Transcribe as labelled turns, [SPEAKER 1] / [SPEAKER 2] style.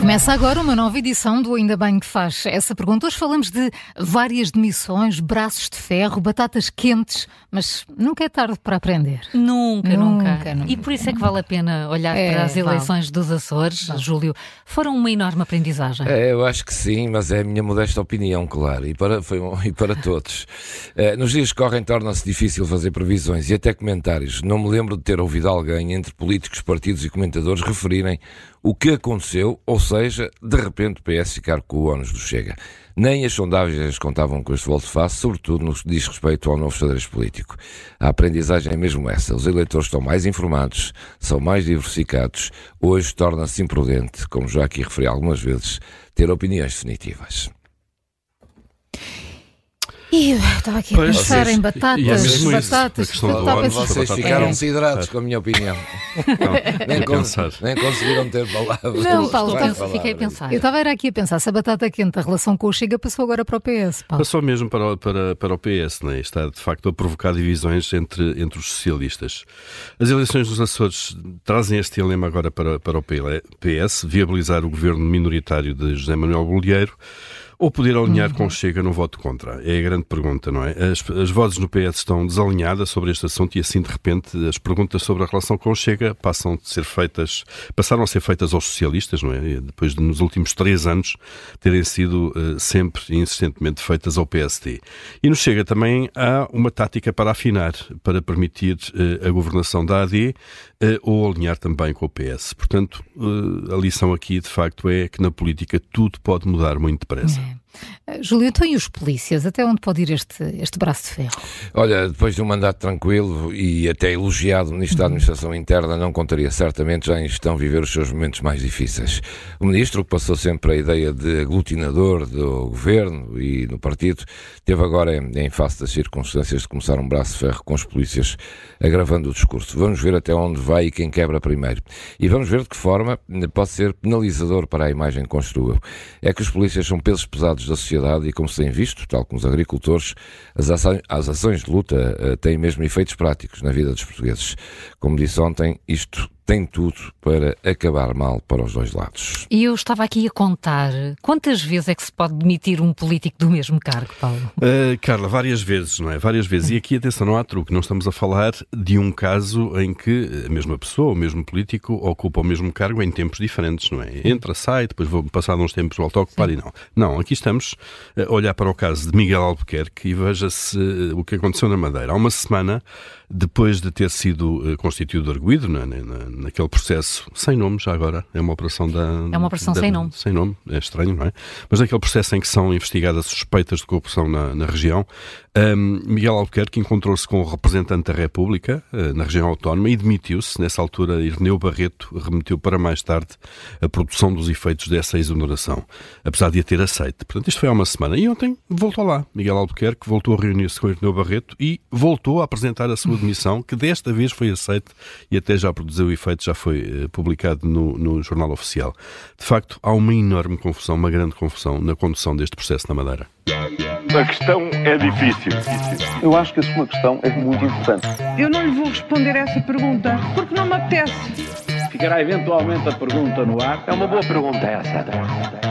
[SPEAKER 1] Começa agora uma nova edição do Ainda Bem que faz essa pergunta. Hoje falamos de várias demissões, braços de ferro, batatas quentes, mas nunca é tarde para aprender.
[SPEAKER 2] Nunca, nunca.
[SPEAKER 1] Nunca, nunca.
[SPEAKER 2] E por isso é que vale a pena olhar
[SPEAKER 1] É,
[SPEAKER 2] para as
[SPEAKER 1] vale.
[SPEAKER 2] eleições dos Açores, Júlio. Foram uma enorme aprendizagem.
[SPEAKER 3] É, eu acho que sim, mas é a minha modesta opinião, claro, e para, foi, e para todos. Eh, nos dias que correm torna-se difícil fazer previsões e até comentários. Não me lembro de ter ouvido alguém entre políticos, partidos e comentadores referirem o que aconteceu, ou seja, de repente o PS ficar com o ónus do Chega. Nem as sondagens contavam com este volte-face, sobretudo no que diz respeito ao novo xadrez político. A aprendizagem é mesmo essa. Os eleitores estão mais informados, são mais diversificados. Hoje torna-se imprudente, como já aqui referi algumas vezes, ter opiniões definitivas.
[SPEAKER 1] E eu estava aqui a
[SPEAKER 4] Pois,
[SPEAKER 1] pensar
[SPEAKER 4] vocês-
[SPEAKER 1] em batatas,
[SPEAKER 4] e é mesmo isso,
[SPEAKER 1] batatas,
[SPEAKER 4] a questão do
[SPEAKER 1] estava a
[SPEAKER 4] ónus,
[SPEAKER 1] pensar-
[SPEAKER 3] Vocês
[SPEAKER 4] batata
[SPEAKER 3] ficaram
[SPEAKER 4] quente.
[SPEAKER 3] siderados com a minha opinião. nem,
[SPEAKER 4] a
[SPEAKER 3] con-
[SPEAKER 4] pensar.
[SPEAKER 3] nem conseguiram ter palavras.
[SPEAKER 1] Não, Paulo, estava-
[SPEAKER 3] falar.
[SPEAKER 2] Fiquei a pensar.
[SPEAKER 1] Eu estava era aqui a pensar se a batata quente, a relação com o Chega passou agora para o PS. Paulo.
[SPEAKER 4] Passou mesmo para, o- para, para o PS, né? está de facto a provocar divisões entre, entre os socialistas. As eleições dos Açores trazem este dilema agora para, para o PS, viabilizar o governo minoritário de José Manuel Bolieiro ou poder alinhar com o Chega no voto contra? É a grande pergunta, não é? As, as vozes no PS estão desalinhadas sobre este assunto e assim, de repente, as perguntas sobre a relação com o Chega passam de ser feitas, passaram a ser feitas aos socialistas, não é? Depois de, nos últimos três anos, terem sido eh, sempre e insistentemente feitas ao PSD. E no Chega também há uma tática para afinar, para permitir eh, a governação da AD eh, ou alinhar também com o PS. Portanto, a lição aqui, de facto, é que na política tudo pode mudar muito depressa.
[SPEAKER 1] Uh, Júlio, então e os polícias? Até onde pode ir este, este braço de ferro?
[SPEAKER 3] Olha, depois de um mandato tranquilo e até elogiado Ministro da Administração Interna, não contaria certamente já em gestão viver os seus momentos mais difíceis. O Ministro, que passou sempre a ideia de aglutinador do Governo e no Partido, teve agora, em, em face das circunstâncias, de começar um braço de ferro com os polícias, agravando o discurso. Vamos ver até onde vai e quem quebra primeiro. E vamos ver de que forma pode ser penalizador para a imagem que construiu. É que os polícias são pesos pesados da sociedade e, como se tem visto, tal como os agricultores, as ações, as ações de luta eh, têm mesmo efeitos práticos na vida dos portugueses. Como disse ontem, isto tem tudo para acabar mal para os dois lados.
[SPEAKER 2] E eu estava aqui a contar quantas vezes é que se pode demitir um político do mesmo cargo, Paulo?
[SPEAKER 4] Uh, Carla, várias vezes, não é? Várias vezes. E aqui, atenção, não há truque. Não estamos a falar de um caso em que a mesma pessoa, o mesmo político, ocupa o mesmo cargo em tempos diferentes, não é? Entra, sai, depois vou passar uns tempos, volta a ocupar e não. Não, aqui estamos a olhar para o caso de Miguel Albuquerque e veja-se uh, o que aconteceu na Madeira. Há uma semana, depois de ter sido uh, constituído arguído na, na, naquele processo, sem nome já agora, é uma operação da...
[SPEAKER 2] É uma operação
[SPEAKER 4] da-
[SPEAKER 2] sem nome.
[SPEAKER 4] sem nome, é estranho, não é? Mas naquele processo em que são investigadas suspeitas de corrupção na, na região, hum, Miguel Albuquerque encontrou-se com o representante da República eh, na região autónoma e demitiu-se. Nessa altura, Irneu Barreto remeteu para mais tarde a produção dos efeitos dessa exoneração, apesar de a ter aceito. Portanto, isto foi há uma semana. E ontem voltou lá. Miguel Albuquerque voltou a reunir-se com Irneu Barreto e voltou a apresentar a sua demissão, que desta vez foi aceita e até já produziu efeito, já foi eh, publicado no, no Jornal Oficial. De facto, há uma enorme confusão, uma grande confusão na condução deste processo na Madeira.
[SPEAKER 5] A questão é difícil.
[SPEAKER 6] Eu acho que a sua questão é muito importante.
[SPEAKER 7] Eu não lhe vou responder essa pergunta porque não me apetece.
[SPEAKER 8] Ficará eventualmente a pergunta no ar.
[SPEAKER 5] É uma boa pergunta essa.